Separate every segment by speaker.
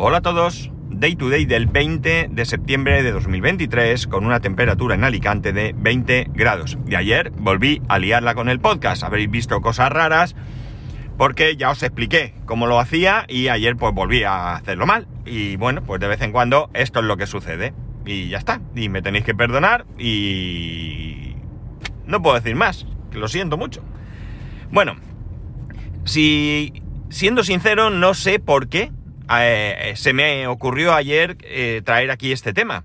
Speaker 1: Hola a todos, Day to Day del 20 de septiembre de 2023 con una temperatura en Alicante de 20 grados. Y ayer volví a liarla con el podcast, habréis visto cosas raras porque ya os expliqué cómo lo hacía y ayer pues volví a hacerlo mal. Y bueno, pues de vez en cuando esto es lo que sucede. Y ya está, y me tenéis que perdonar y... No puedo decir más, que lo siento mucho. Bueno, si siendo sincero no sé por qué eh, se me ocurrió ayer eh, traer aquí este tema.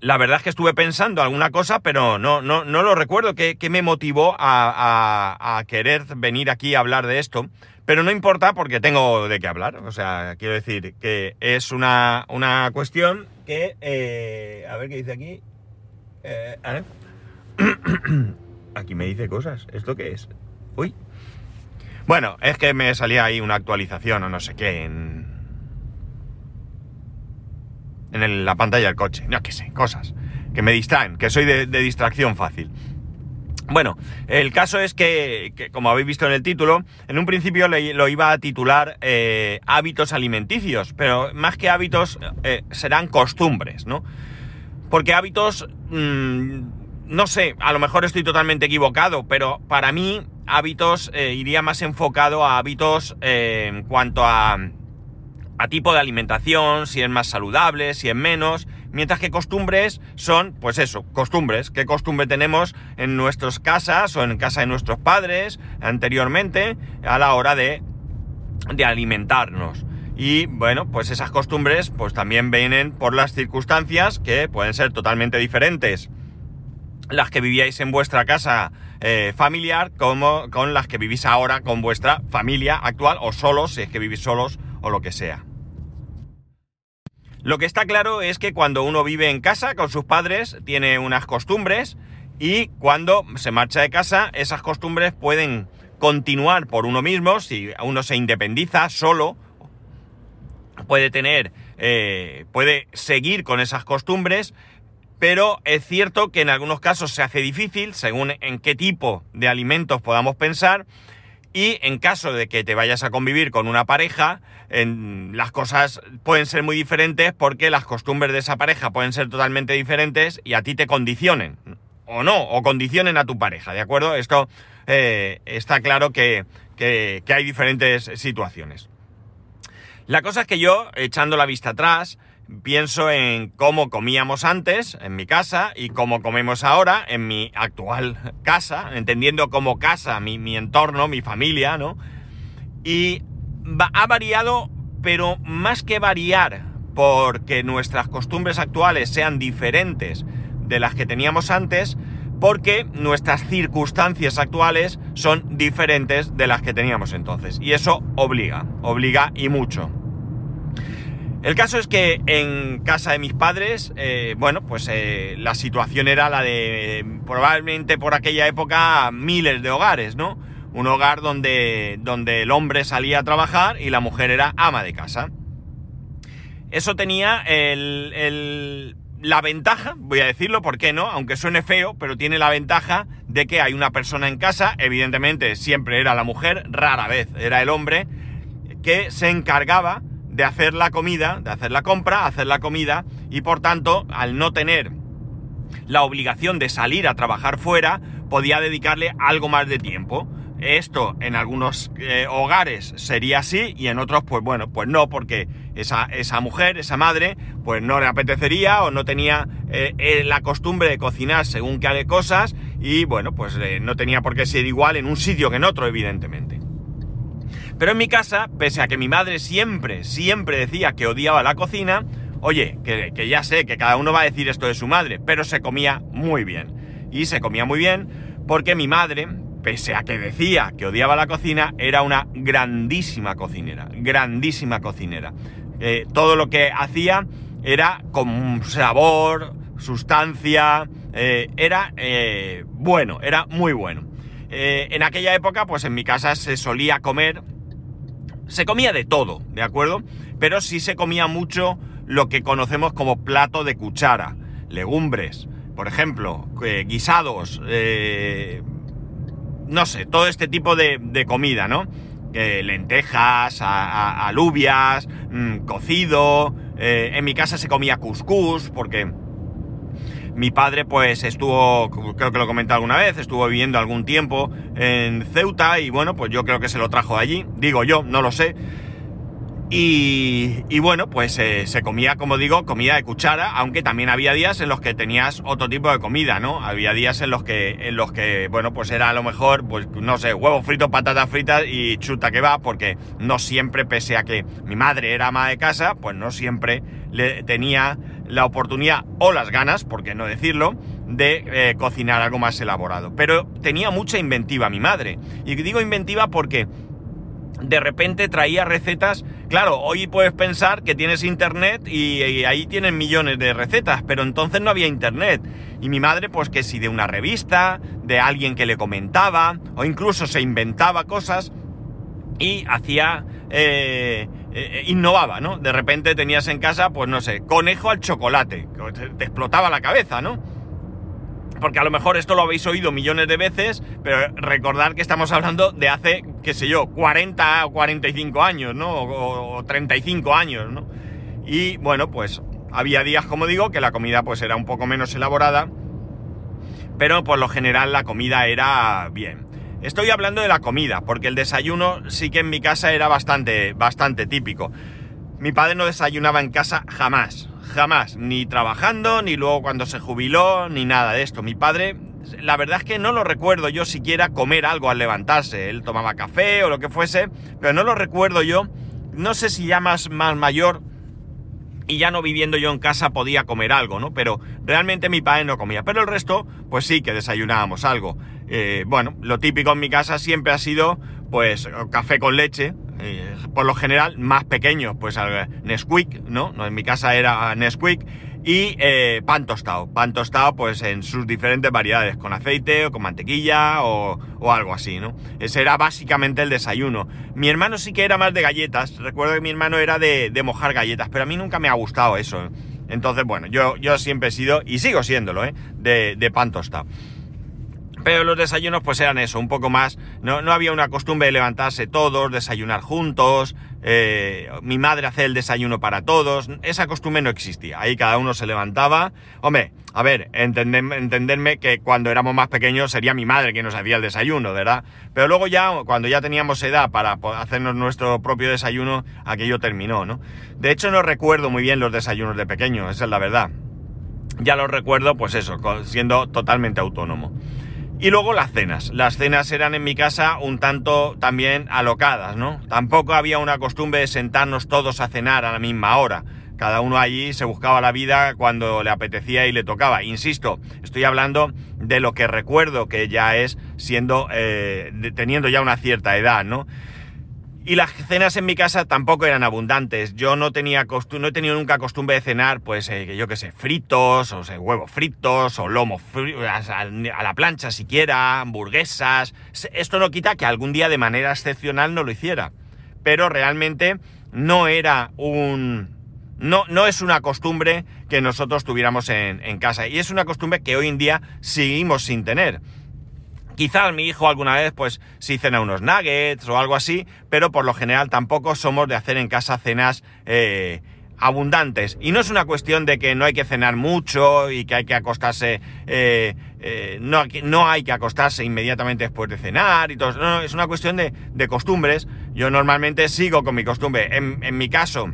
Speaker 1: La verdad es que estuve pensando alguna cosa, pero no, no, no lo recuerdo qué, me motivó a, querer venir aquí a hablar de esto. Pero no importa porque tengo de qué hablar. O sea, quiero decir que es una, una cuestión que... Eh, a ver qué dice aquí. aquí me dice cosas. ¿Esto qué es? Uy, bueno, es que me salía ahí una actualización o no sé qué en. En la pantalla del coche. No, qué sé, cosas. Que me distraen, que soy de, distracción fácil. Bueno, el caso es que, como habéis visto en el título, en un principio lo iba a titular eh, hábitos alimenticios, pero más que hábitos eh, serán costumbres, ¿no? Porque hábitos, mm, no sé, a lo mejor estoy totalmente equivocado, pero para mí hábitos eh, iría más enfocado a hábitos eh, en cuanto a, a tipo de alimentación, si es más saludable, si es menos, mientras que costumbres son, pues eso, costumbres, qué costumbre tenemos en nuestras casas o en casa de nuestros padres anteriormente a la hora de, de alimentarnos. Y bueno, pues esas costumbres pues también vienen por las circunstancias que pueden ser totalmente diferentes las que vivíais en vuestra casa eh, familiar como con las que vivís ahora con vuestra familia actual o solos, si es que vivís solos o lo que sea. Lo que está claro es que cuando uno vive en casa con sus padres tiene unas costumbres y cuando se marcha de casa esas costumbres pueden continuar por uno mismo, si uno se independiza solo, puede tener, eh, puede seguir con esas costumbres pero es cierto que en algunos casos se hace difícil, según en qué tipo de alimentos podamos pensar, y en caso de que te vayas a convivir con una pareja, las cosas pueden ser muy diferentes porque las costumbres de esa pareja pueden ser totalmente diferentes y a ti te condicionen, o no, o condicionen a tu pareja, ¿de acuerdo? Esto eh, está claro que hay diferentes situaciones. La cosa es que yo, echando la vista atrás, pienso en cómo comíamos antes en mi casa y cómo comemos ahora en mi actual casa, entendiendo como casa mi, entorno, mi familia, ¿no? Y ha variado, pero más que variar porque nuestras costumbres actuales sean diferentes de las que teníamos antes, porque nuestras circunstancias actuales son diferentes de las que teníamos entonces. Y eso obliga, obliga y mucho. El caso es que en casa de mis padres, eh, bueno, pues eh, la situación era la de probablemente por aquella época miles de hogares, ¿no? Un hogar donde, donde el hombre salía a trabajar y la mujer era ama de casa. Eso tenía la ventaja, voy a decirlo, ¿por qué no? Aunque suene feo, pero tiene la ventaja de que hay una persona en casa, evidentemente siempre era la mujer, rara vez era el hombre, que se encargaba de hacer la comida, de hacer la compra, hacer la comida y por tanto, al no tener la obligación de salir a trabajar fuera, podía dedicarle algo más de tiempo. Esto en algunos eh, hogares sería así y en otros pues bueno, pues no, porque esa, esa mujer, esa madre, pues no le apetecería o no tenía eh, eh, la costumbre de cocinar según qué cosas y bueno, pues no tenía por qué ser igual en un sitio que en otro, evidentemente. Pero en mi casa, pese a que mi madre siempre, siempre decía que odiaba la cocina, oye, que, ya sé que cada uno va a decir esto de su madre, pero se comía muy bien. Y se comía muy bien porque mi madre, pese a que decía que odiaba la cocina, era una grandísima cocinera, grandísima cocinera. Eh, todo lo que hacía era con sabor, sustancia, eh, era eh, bueno, era muy bueno. en aquella época, pues en mi casa se solía comer se comía de todo, ¿de acuerdo? Pero sí se comía mucho lo que conocemos como plato de cuchara, legumbres, por ejemplo, eh, guisados, eh, no sé, todo este tipo de, comida, ¿no? que lentejas, alubias, mm, cocido. Eh, en mi casa se comía couscous porque mi padre pues estuvo, creo que lo comenté alguna vez, estuvo viviendo algún tiempo en Ceuta y bueno, pues yo creo que se lo trajo de allí. Digo yo, no lo sé. Y, bueno, pues eh, se comía, como digo, comida de cuchara, aunque también había días en los que tenías otro tipo de comida, ¿no? Había días en los que, en los que, bueno, pues era a lo mejor, pues no sé, huevos fritos, patatas fritas y chuta que va, porque no siempre, pese a que mi madre era ama de casa, pues no siempre le tenía la oportunidad o las ganas, por qué no decirlo, de eh, cocinar algo más elaborado. Pero tenía mucha inventiva mi madre. Y digo inventiva porque de repente traía recetas. Claro, hoy puedes pensar que tienes internet y, ahí tienen millones de recetas, pero entonces no había internet. Y mi madre, pues que si de una revista, de alguien que le comentaba, o incluso se inventaba cosas y hacía. Eh, eh, innovaba, ¿no? De repente tenías en casa, pues no sé, conejo al chocolate. Te explotaba la cabeza, ¿no? Porque a lo mejor esto lo habéis oído millones de veces, pero recordar que estamos hablando de hace, qué sé yo, 40 o 45 años, ¿no? O, 35 años, ¿no? Y bueno, pues había días, como digo, que la comida pues era un poco menos elaborada, pero por lo general la comida era bien. Estoy hablando de la comida, porque el desayuno sí que en mi casa era bastante, bastante típico. Mi padre no desayunaba en casa jamás, jamás, ni trabajando, ni luego cuando se jubiló, ni nada de esto. Mi padre, la verdad es que no lo recuerdo yo siquiera comer algo al levantarse. Él tomaba café o lo que fuese, pero no lo recuerdo yo. No sé si ya más, más mayor y ya no viviendo yo en casa podía comer algo, ¿no? Pero realmente mi padre no comía. Pero el resto, pues sí que desayunábamos algo. Eh, bueno, lo típico en mi casa siempre ha sido, pues, café con leche, eh, por lo general más pequeños, pues Nesquik, ¿no? En mi casa era Nesquik y eh, pan tostado. Pan tostado pues en sus diferentes variedades, con aceite o con mantequilla o, algo así, ¿no? Ese era básicamente el desayuno. Mi hermano sí que era más de galletas, recuerdo que mi hermano era de, mojar galletas, pero a mí nunca me ha gustado eso. Entonces, bueno, yo, yo siempre he sido, y sigo siéndolo, ¿eh? De, de pan tostado. Pero los desayunos pues eran eso, un poco más, no, no había una costumbre de levantarse todos, desayunar juntos, eh, mi madre hacer el desayuno para todos, esa costumbre no existía, ahí cada uno se levantaba, hombre, a ver, entenderme, que cuando éramos más pequeños sería mi madre quien nos hacía el desayuno, ¿verdad? Pero luego ya, cuando ya teníamos edad para hacernos nuestro propio desayuno, aquello terminó, ¿no? De hecho no recuerdo muy bien los desayunos de pequeño, esa es la verdad. Ya los recuerdo, pues eso, siendo totalmente autónomo. Y luego las cenas. Las cenas eran en mi casa un tanto también alocadas, ¿no? Tampoco había una costumbre de sentarnos todos a cenar a la misma hora. Cada uno allí se buscaba la vida cuando le apetecía y le tocaba. Insisto, estoy hablando de lo que recuerdo que ya es siendo, eh, teniendo ya una cierta edad, ¿no? Y las cenas en mi casa tampoco eran abundantes. Yo no tenía no he tenido nunca costumbre de cenar, pues, eh, yo qué sé, fritos, o sea, huevos fritos, o lomo a, la plancha siquiera, hamburguesas. Esto no quita que algún día de manera excepcional no lo hiciera. Pero realmente no era un... No, no es una costumbre que nosotros tuviéramos en casa. Y es una costumbre que hoy en día seguimos sin tener. Quizás mi hijo alguna vez, pues, sí cena unos nuggets o algo así, pero por lo general tampoco somos de hacer en casa cenas eh, abundantes. Y no es una cuestión de que no hay que cenar mucho y que hay que acostarse, eh, eh, no, no, hay que acostarse inmediatamente después de cenar y todo. No, es una cuestión de, costumbres. Yo normalmente sigo con mi costumbre. En mi caso,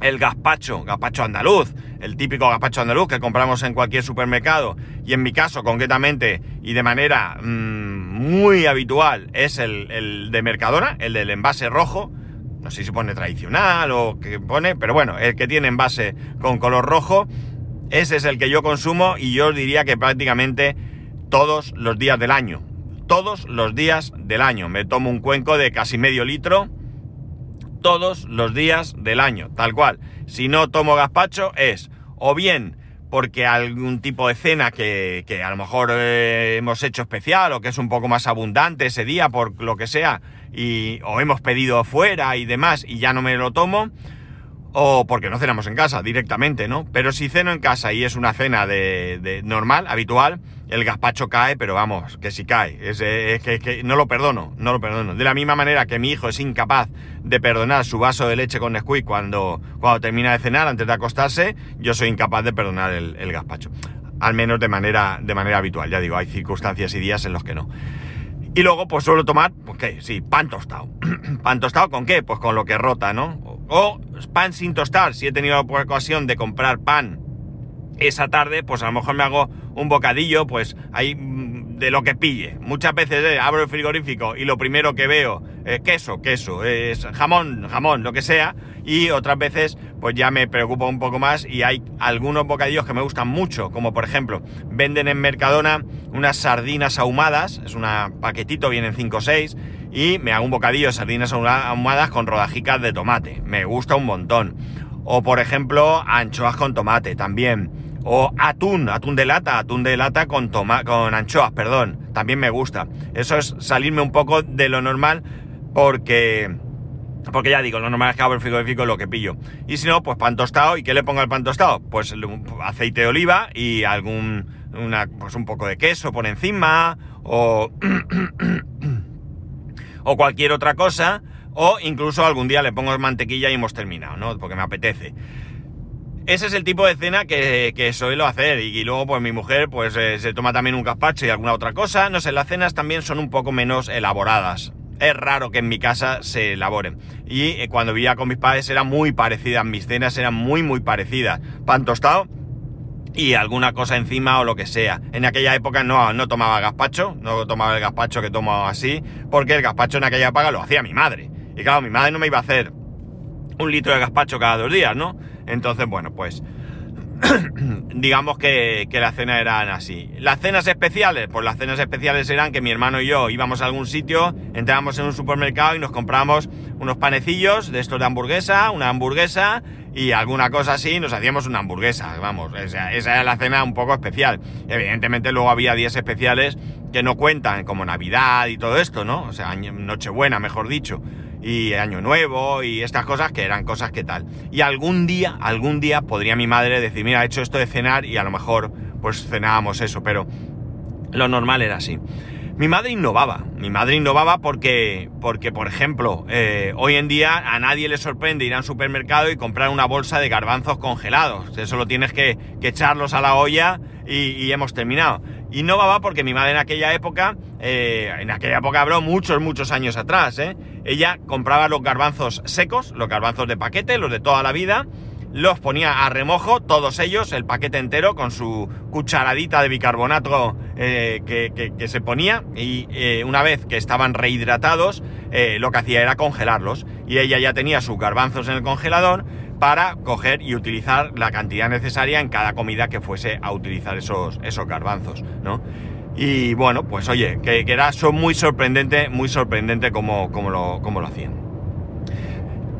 Speaker 1: el gazpacho, gazpacho andaluz, el típico gazpacho andaluz que compramos en cualquier supermercado, y en mi caso concretamente y de manera mm, muy habitual es el, de Mercadona, el del envase rojo, no sé si pone tradicional o qué pone, pero bueno, el que tiene envase con color rojo, ese es el que yo consumo y yo diría que prácticamente todos los días del año. Todos los días del año. Me tomo un cuenco de casi medio litro todos los días del año, tal cual. Si no tomo gazpacho es o bien porque algún tipo de cena que, a lo mejor eh, hemos hecho especial o que es un poco más abundante ese día por lo que sea y o hemos pedido fuera y demás y ya no me lo tomo o porque no cenamos en casa directamente, ¿no? Pero si ceno en casa y es una cena de, de normal, habitual, el gazpacho cae, pero vamos, que si cae. Es, que, no lo perdono, no lo perdono. De la misma manera que mi hijo es incapaz de perdonar su vaso de leche con Nesquik cuando, cuando termina de cenar, antes de acostarse, yo soy incapaz de perdonar el, gazpacho. Al menos de manera, de manera habitual. Ya digo, hay circunstancias y días en los que no. Y luego, pues suelo tomar, pues qué, sí, pan tostado. ¿Pan tostado con qué? Pues con lo que rota, ¿no? O, pan sin tostar. Si he tenido la ocasión de comprar pan esa tarde, pues a lo mejor me hago un bocadillo, pues ahí mm, de lo que pille. Muchas veces eh, abro el frigorífico y lo primero que veo, es queso, queso, es jamón, jamón, lo que sea. Y otras veces, pues ya me preocupo un poco más y hay algunos bocadillos que me gustan mucho, como por ejemplo, venden en Mercadona unas sardinas ahumadas, es un paquetito, vienen 5 o 6, y me hago un bocadillo de sardinas ahumadas con rodajicas de tomate. Me gusta un montón. O por ejemplo, anchoas con tomate también. O atún, atún de lata, atún de lata con, toma con anchoas, perdón. También me gusta. Eso es salirme un poco de lo normal porque... Porque ya digo, lo normal es que abro el frigorífico lo que pillo. Y si no, pues pan tostado. ¿Y qué le pongo al pan tostado? Pues aceite de oliva y algún... Una, pues un poco de queso por encima. O... o cualquier otra cosa. O incluso algún día le pongo mantequilla y hemos terminado, ¿no? Porque me apetece. Ese es el tipo de cena que, que suelo hacer y, luego pues mi mujer pues eh, se toma también un gazpacho y alguna otra cosa. No sé, las cenas también son un poco menos elaboradas. Es raro que en mi casa se elaboren. Y eh, cuando vivía con mis padres eran muy parecidas, mis cenas eran muy muy parecidas. Pan tostado y alguna cosa encima o lo que sea. En aquella época no, no tomaba gazpacho, no tomaba el gazpacho que tomo así, porque el gazpacho en aquella época lo hacía mi madre. Y claro, mi madre no me iba a hacer un litro de gazpacho cada dos días, ¿no? Entonces, bueno, pues digamos que, que las cenas eran así. Las cenas especiales, pues las cenas especiales eran que mi hermano y yo íbamos a algún sitio, entrábamos en un supermercado y nos compramos unos panecillos de estos de hamburguesa, una hamburguesa y alguna cosa así, nos hacíamos una hamburguesa, vamos, esa, esa era la cena un poco especial. Evidentemente luego había días especiales que no cuentan, como Navidad y todo esto, ¿no? O sea, Nochebuena, mejor dicho y Año Nuevo y estas cosas que eran cosas que tal. Y algún día, algún día podría mi madre decir, mira, he hecho esto de cenar y a lo mejor pues cenábamos eso, pero lo normal era así. Mi madre innovaba, mi madre innovaba porque, porque por ejemplo, eh, hoy en día a nadie le sorprende ir a un supermercado y comprar una bolsa de garbanzos congelados. Eso lo tienes que, echarlos a la olla y hemos terminado. Innovaba porque mi madre en aquella época eh, en aquella época habló muchos, muchos años atrás, ¿eh? Ella compraba los garbanzos secos, los garbanzos de paquete, los de toda la vida, los ponía a remojo, todos ellos, el paquete entero, con su cucharadita de bicarbonato eh, que, se ponía, y una vez que estaban rehidratados, lo que hacía era congelarlos. Y ella ya tenía sus garbanzos en el congelador para coger y utilizar la cantidad necesaria en cada comida que fuese a utilizar esos, esos garbanzos, ¿no? Y bueno, pues oye, que, era muy sorprendente, muy sorprendente como, lo, lo hacían.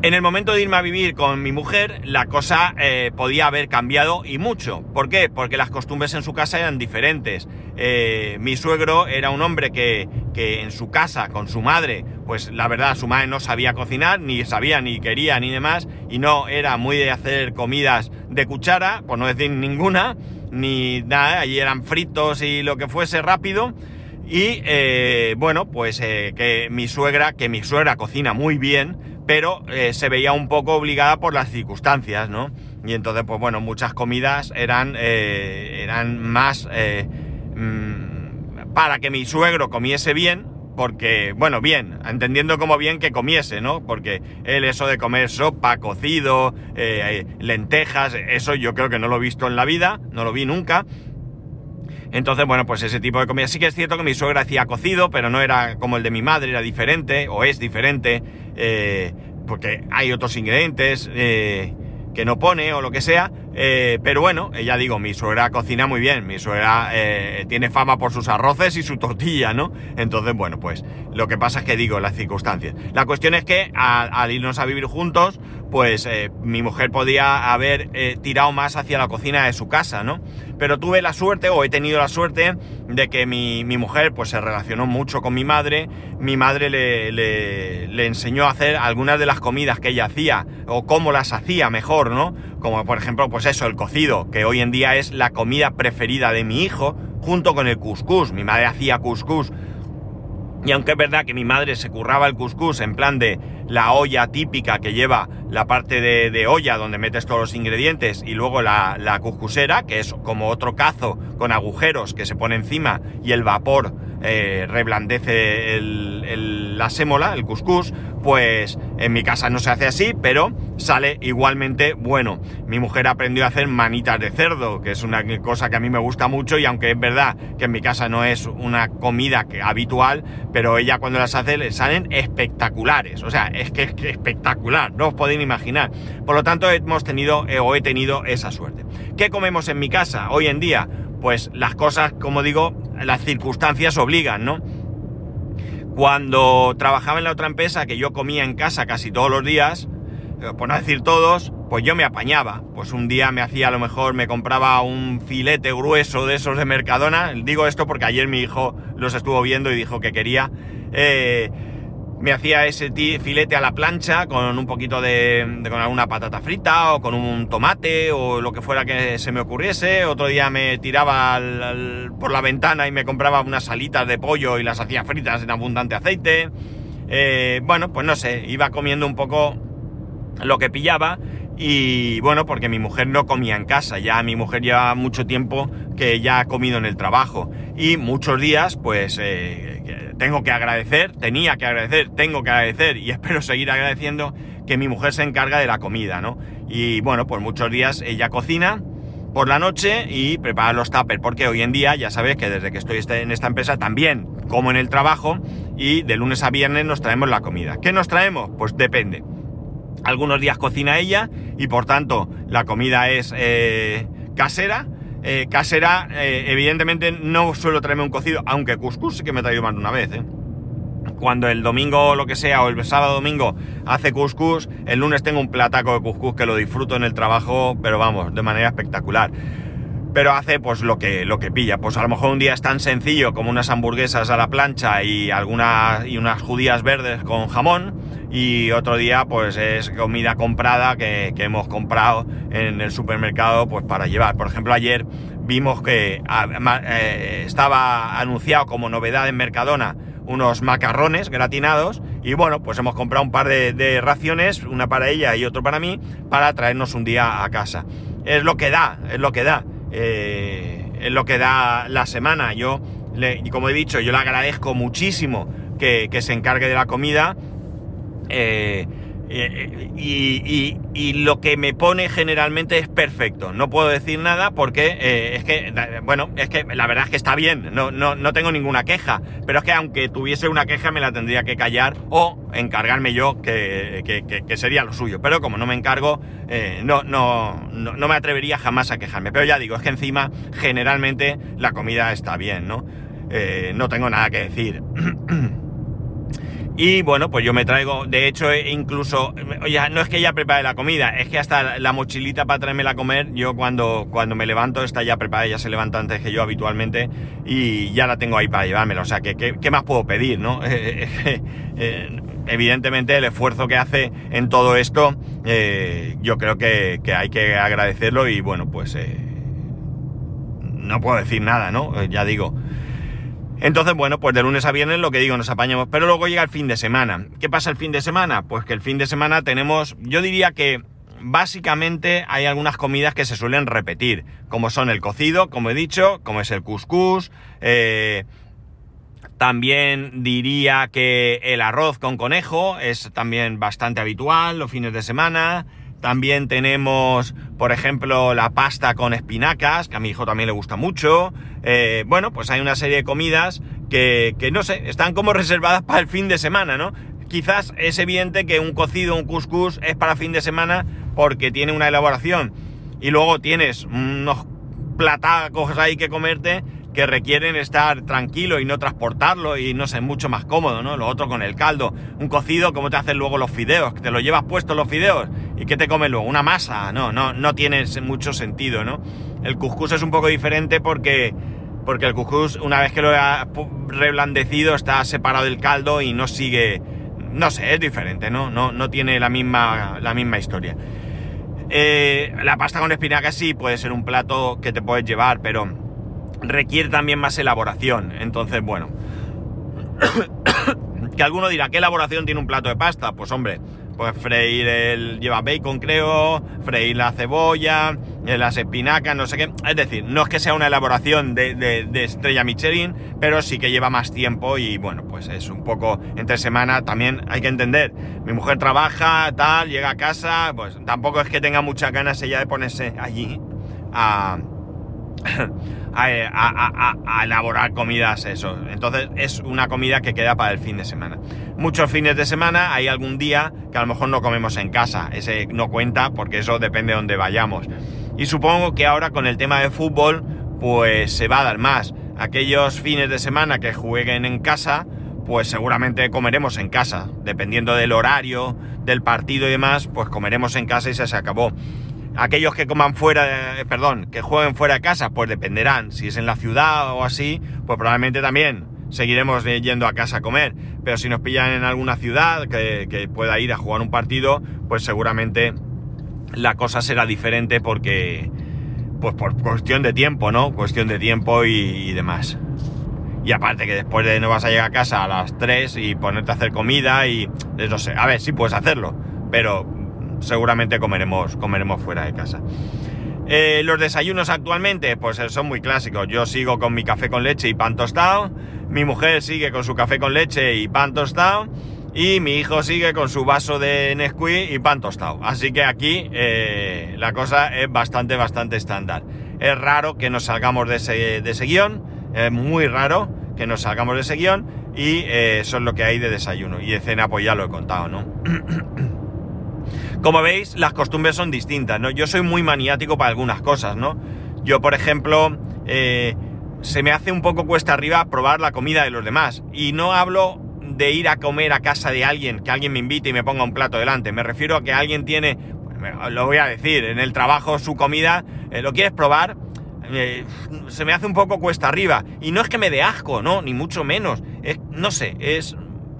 Speaker 1: En el momento de irme a vivir con mi mujer, la cosa eh, podía haber cambiado y mucho. ¿Por qué? Porque las costumbres en su casa eran diferentes. Eh, mi suegro era un hombre que, que, en su casa, con su madre, pues la verdad, su madre no sabía cocinar, ni sabía, ni quería, ni demás, y no era muy de hacer comidas de cuchara, por no decir ninguna ni nada, allí eran fritos y lo que fuese rápido. Y eh, bueno, pues eh, que mi suegra, que mi suegra cocina muy bien, pero eh, se veía un poco obligada por las circunstancias, ¿no? Y entonces, pues bueno, muchas comidas eran, eran más mm, para que mi suegro comiese bien, porque, bueno, bien, entendiendo como bien que comiese, ¿no? Porque él eso de comer sopa, cocido, eh, lentejas, eso yo creo que no lo he visto en la vida, no lo vi nunca. Entonces, bueno, pues ese tipo de comida. Sí que es cierto que mi suegra hacía cocido, pero no era como el de mi madre, era diferente, o es diferente, eh, porque hay otros ingredientes. Eh, que no pone o lo que sea, eh, pero bueno, ya digo, mi suegra cocina muy bien, mi suegra tiene fama por sus arroces y su tortilla, ¿no? Entonces, bueno, pues lo que pasa es que digo, las circunstancias. La cuestión es que al, irnos a vivir juntos, pues mi mujer podía haber tirado más hacia la cocina de su casa, ¿no? Pero tuve la suerte, o he tenido la suerte, de que mi, mujer pues se relacionó mucho con mi madre, mi madre le, le, enseñó a hacer algunas de las comidas que ella hacía, o cómo las hacía mejor, ¿no? Como por ejemplo, pues eso, el cocido, que hoy en día es la comida preferida de mi hijo, junto con el couscous. Mi madre hacía couscous y aunque es verdad que mi madre se curraba el couscous en plan de la olla típica que lleva la parte de, olla donde metes todos los ingredientes y luego la, la cuscusera, que es como otro cazo con agujeros que se pone encima y el vapor eh, reblandece la sémola, el couscous, pues en mi casa no se hace así, pero sale igualmente bueno. Mi mujer aprendió a hacer manitas de cerdo, que es una cosa que a mí me gusta mucho y aunque es verdad que en mi casa no es una comida habitual, pero ella cuando las hace le salen espectaculares. O sea, es que es espectacular, no os podéis imaginar. Por lo tanto, hemos tenido eh, o he tenido esa suerte. ¿Qué comemos en mi casa hoy en día? Pues las cosas, como digo, las circunstancias obligan, ¿no? Cuando trabajaba en la otra empresa, que yo comía en casa casi todos los días, eh, por no decir todos, pues yo me apañaba. Pues un día me hacía, a lo mejor me compraba un filete grueso de esos de Mercadona. Digo esto porque ayer mi hijo los estuvo viendo y dijo que quería. Eh, me hacía ese filete a la plancha con un poquito de, con alguna patata frita o con un tomate o lo que fuera que se me ocurriese. Otro día me tiraba por la ventana y me compraba unas salitas de pollo y las hacía fritas en abundante aceite. Eh, bueno, pues no sé, iba comiendo un poco lo que pillaba y bueno, porque mi mujer no comía en casa, ya mi mujer lleva mucho tiempo que ya ha comido en el trabajo y muchos días pues eh, tengo que agradecer, tenía que agradecer, tengo que agradecer y espero seguir agradeciendo que mi mujer se encarga de la comida, ¿no? Y bueno, pues muchos días ella cocina por la noche y prepara los tuppers, porque hoy en día ya sabéis que desde que estoy este, en esta empresa también como en el trabajo y de lunes a viernes nos traemos la comida. ¿Qué nos traemos? Pues depende. Algunos días cocina ella y por tanto la comida es eh, casera. Eh, casera, eh, evidentemente no suelo traerme un cocido, aunque couscous sí que me he traído más de una vez. Cuando el domingo o lo que sea, o el sábado domingo hace couscous, el lunes tengo un plataco de couscous que lo disfruto en el trabajo, pero vamos, de manera espectacular pero hace pues lo que, lo que pilla. Pues a lo mejor un día es tan sencillo como unas hamburguesas a la plancha y algunas y unas judías verdes con jamón y otro día pues es comida comprada que, hemos comprado en el supermercado pues para llevar. Por ejemplo ayer vimos que ah, eh, estaba anunciado como novedad en Mercadona unos macarrones gratinados y bueno pues hemos comprado un par de, raciones, una para ella y otro para mí para traernos un día a casa. Es lo que da, es lo que da. Eh, es lo que da la semana. Yo, y como he dicho, yo le agradezco muchísimo que, se encargue de la comida. Eh, eh, y, lo que me pone generalmente es perfecto. No puedo decir nada porque eh, es que, bueno, es que la verdad es que está bien, no, no, no, tengo ninguna queja. Pero es que aunque tuviese una queja me la tendría que callar o encargarme yo, que, que, sería lo suyo. Pero como no me encargo, eh, no, no, no, me atrevería jamás a quejarme. Pero ya digo, es que encima generalmente la comida está bien, ¿no? no tengo nada que decir. Y bueno, pues yo me traigo, de hecho, eh, incluso, oye, no es que ya prepare la comida, es que hasta la mochilita para traérmela a comer, yo cuando, cuando me levanto está ya preparada, ya se levanta antes que yo habitualmente y ya la tengo ahí para llevármela. O sea, que qué más puedo pedir, no? Eh, evidentemente el esfuerzo que hace en todo esto, eh, yo creo que, que, hay que agradecerlo y bueno, pues no puedo decir nada, ¿no? ya digo. Entonces, bueno, pues de lunes a viernes lo que digo, nos apañamos. Pero luego llega el fin de semana. ¿Qué pasa el fin de semana? Pues que el fin de semana tenemos, yo diría que básicamente hay algunas comidas que se suelen repetir, como son el cocido, como he dicho, como es el couscous. Eh, también diría que el arroz con conejo es también bastante habitual los fines de semana. También tenemos, por ejemplo, la pasta con espinacas, que a mi hijo también le gusta mucho. Eh, bueno, pues hay una serie de comidas que, no sé, están como reservadas para el fin de semana, ¿no? Quizás es evidente que un cocido, un couscous es para fin de semana porque tiene una elaboración y luego tienes unos platacos ahí que comerte que requieren estar tranquilo y no transportarlo y no sé, mucho más cómodo, ¿no? Lo otro con el caldo, un cocido, ¿cómo te hacen luego los fideos? ¿Que te lo llevas puesto los fideos? ¿Y qué te comes luego? ¿Una masa? No, no, no tiene mucho sentido, ¿no? El cuscús es un poco diferente porque, porque el cuscús, una vez que lo ha reblandecido, está separado del caldo y no sigue, no sé, es diferente, ¿no? No, no tiene la misma, la misma historia. Eh, la pasta con espinacas sí puede ser un plato que te puedes llevar, pero requiere también más elaboración. Entonces, bueno. que alguno dirá, ¿qué elaboración tiene un plato de pasta? Pues hombre, pues freír el. lleva bacon, creo, freír la cebolla, eh, las espinacas, no sé qué. Es decir, no es que sea una elaboración de, de, estrella Michelin, pero sí que lleva más tiempo y bueno, pues es un poco entre semana. También hay que entender, mi mujer trabaja, tal, llega a casa, pues tampoco es que tenga muchas ganas ella de ponerse allí a a, elaborar comidas, eso. Entonces es una comida que queda para el fin de semana. Muchos fines de semana hay algún día que a lo mejor no comemos en casa. Ese no cuenta porque eso depende de dónde vayamos. Y supongo que ahora con el tema de fútbol, pues se va a dar más. Aquellos fines de semana que jueguen en casa, pues seguramente comeremos en casa. Dependiendo del horario, del partido y demás, pues comeremos en casa y se, acabó. Aquellos que coman fuera, de, perdón, que jueguen fuera de casa, pues dependerán. Si es en la ciudad o así, pues probablemente también seguiremos yendo a casa a comer. Pero si nos pillan en alguna ciudad que, pueda ir a jugar un partido, pues seguramente la cosa será diferente porque, pues por cuestión de tiempo, ¿no? Cuestión de tiempo y, demás. Y aparte que después de no vas a llegar a casa a las 3 y ponerte a hacer comida y no sé, a ver, sí puedes hacerlo, pero seguramente comeremos, comeremos fuera de casa. Eh, los desayunos actualmente, pues eh, son muy clásicos. Yo sigo con mi café con leche y pan tostado. Mi mujer sigue con su café con leche y pan tostado. Y mi hijo sigue con su vaso de Nesquik y pan tostado. Así que aquí eh, la cosa es bastante, bastante estándar. Es raro que nos salgamos de ese, de ese guion. Es muy raro que nos salgamos de ese guion. Y eso es lo que hay de desayuno. Y de cena, pues ya lo he contado, ¿no? Como veis, las costumbres son distintas, ¿no? Yo soy muy maniático para algunas cosas, ¿no? Yo, por ejemplo, eh, se me hace un poco cuesta arriba probar la comida de los demás. Y no hablo de ir a comer a casa de alguien, que alguien me invite y me ponga un plato delante. Me refiero a que alguien tiene, pues, lo voy a decir, en el trabajo su comida, eh, ¿lo quieres probar? Eh, se me hace un poco cuesta arriba. Y no es que me dé asco, no, ni mucho menos. Es, no sé, es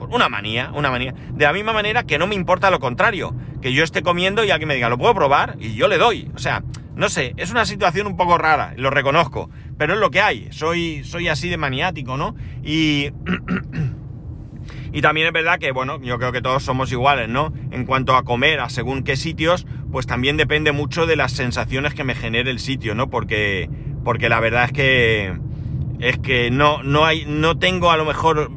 Speaker 1: una manía, una manía. De la misma manera que no me importa lo contrario, que yo esté comiendo y alguien me diga, ¿lo puedo probar? Y yo le doy. O sea, no sé, es una situación un poco rara, lo reconozco, pero es lo que hay. Soy, soy así de maniático, ¿no? Y... y también es verdad que, bueno, yo creo que todos somos iguales, ¿no? En cuanto a comer a según qué sitios, pues también depende mucho de las sensaciones que me genere el sitio, ¿no? Porque, porque la verdad es que es que no, no hay, no tengo a lo mejor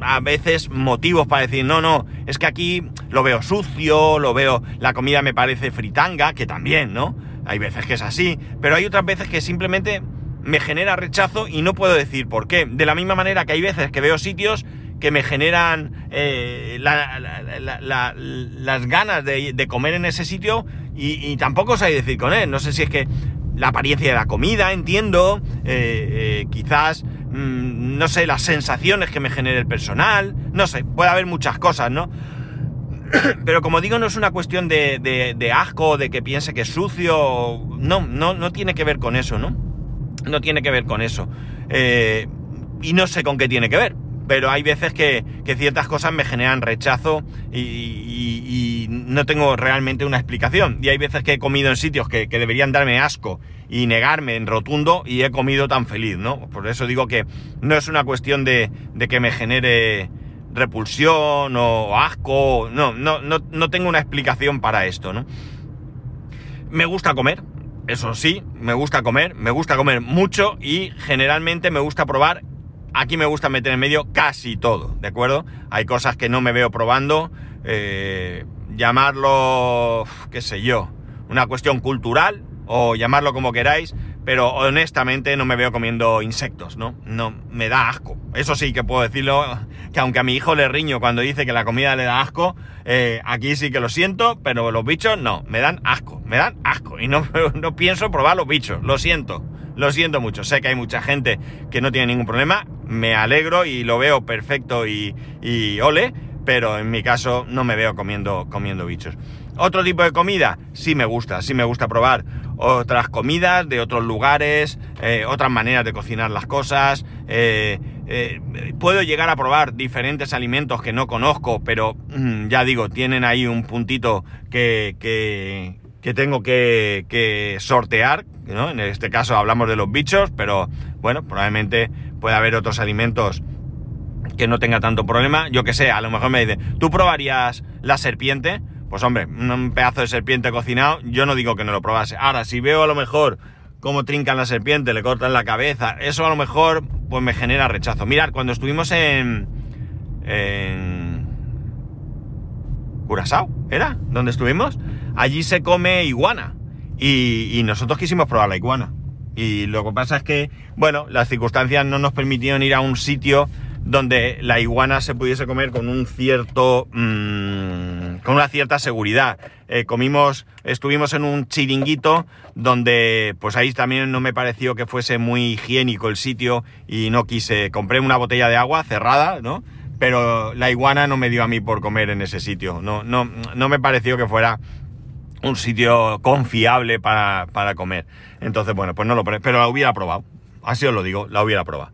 Speaker 1: a veces motivos para decir, no, no, es que aquí lo veo sucio, lo veo, la comida me parece fritanga, que también, ¿no? Hay veces que es así, pero hay otras veces que simplemente me genera rechazo y no puedo decir por qué. De la misma manera que hay veces que veo sitios que me generan eh, las ganas de, comer en ese sitio y, tampoco sé decir con él. No sé si es que la apariencia de la comida, entiendo, eh, eh, quizás Mm, no sé, las sensaciones que me genere el personal, no sé, puede haber muchas cosas, ¿no? Pero como digo, no es una cuestión de, de, asco, de que piense que es sucio, no, no, no tiene que ver con eso, ¿no? No tiene que ver con eso. Eh, y no sé con qué tiene que ver, pero hay veces que, ciertas cosas me generan rechazo y, no tengo realmente una explicación. Y hay veces que he comido en sitios que, deberían darme asco y negarme en rotundo y he comido tan feliz, ¿no? Por eso digo que no es una cuestión de, que me genere repulsión o asco, no, no, no, no tengo una explicación para esto, ¿no? Me gusta comer, eso sí, me gusta comer, me gusta comer mucho y generalmente me gusta probar Aquí me gusta meter en medio casi todo, ¿de acuerdo? Hay cosas que no me veo probando, eh, llamarlo, qué sé yo, una cuestión cultural o llamarlo como queráis, pero honestamente no me veo comiendo insectos, ¿no? No, me da asco. Eso sí que puedo decirlo, que aunque a mi hijo le riño cuando dice que la comida le da asco, eh, aquí sí que lo siento, pero los bichos no, me dan asco, me dan asco y no, no pienso probar los bichos, lo siento. Lo siento mucho, sé que hay mucha gente que no tiene ningún problema, me alegro y lo veo perfecto y, ole, pero en mi caso no me veo comiendo, comiendo bichos. Otro tipo de comida, sí me gusta, sí me gusta probar otras comidas de otros lugares, eh, otras maneras de cocinar las cosas. Eh, eh, puedo llegar a probar diferentes alimentos que no conozco, pero mm, ya digo, tienen ahí un puntito que, que tengo que, que sortear, ¿no? En este caso hablamos de los bichos, pero bueno, probablemente puede haber otros alimentos que no tenga tanto problema. Yo que sé, a lo mejor me dice, ¿tú probarías la serpiente? Pues hombre, un pedazo de serpiente cocinado, yo no digo que no lo probase. Ahora, si veo a lo mejor cómo trincan la serpiente, le cortan la cabeza, eso a lo mejor pues me genera rechazo. Mirad, cuando estuvimos en... en... Curazao, ¿era? ¿Dónde estuvimos? Allí se come iguana. Y, y nosotros quisimos probar la iguana. Y lo que pasa es que, bueno, las circunstancias no nos permitieron ir a un sitio donde la iguana se pudiese comer con un cierto. Mmm, con una cierta seguridad. Eh, comimos. Estuvimos en un chiringuito donde. Pues ahí también no me pareció que fuese muy higiénico el sitio. Y no quise. Compré una botella de agua cerrada, ¿no? Pero la iguana no me dio a mí por comer en ese sitio. No, no, no me pareció que fuera un sitio confiable para, para comer. Entonces, bueno, pues no lo pero la hubiera probado. Así os lo digo, la hubiera probado.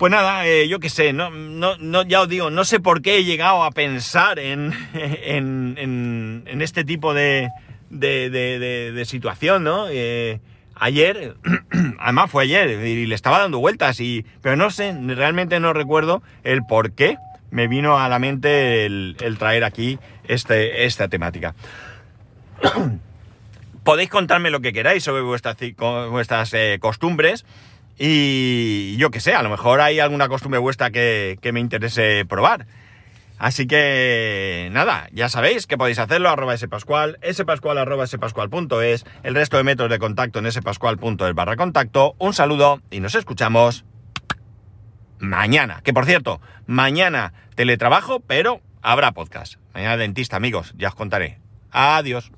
Speaker 1: Pues nada, eh, yo qué sé, no, no, no, ya os digo, no sé por qué he llegado a pensar en, en, en, este tipo de, de, de, de situación, ¿no? Eh, ayer, además fue ayer, y le estaba dando vueltas, y, pero no sé, realmente no recuerdo el por qué me vino a la mente el, el traer aquí este, esta temática. Podéis contarme lo que queráis sobre vuestras, vuestras eh, costumbres. Y yo que sé, a lo mejor hay alguna costumbre vuestra que, que, me interese probar. Así que nada, ya sabéis que podéis hacerlo, arroba spascual, spascual arroba spascual.es, el resto de métodos de contacto en spascual.es barra contacto. Un saludo y nos escuchamos mañana. Que por cierto, mañana teletrabajo, pero habrá podcast. Mañana dentista, amigos, ya os contaré. Adiós.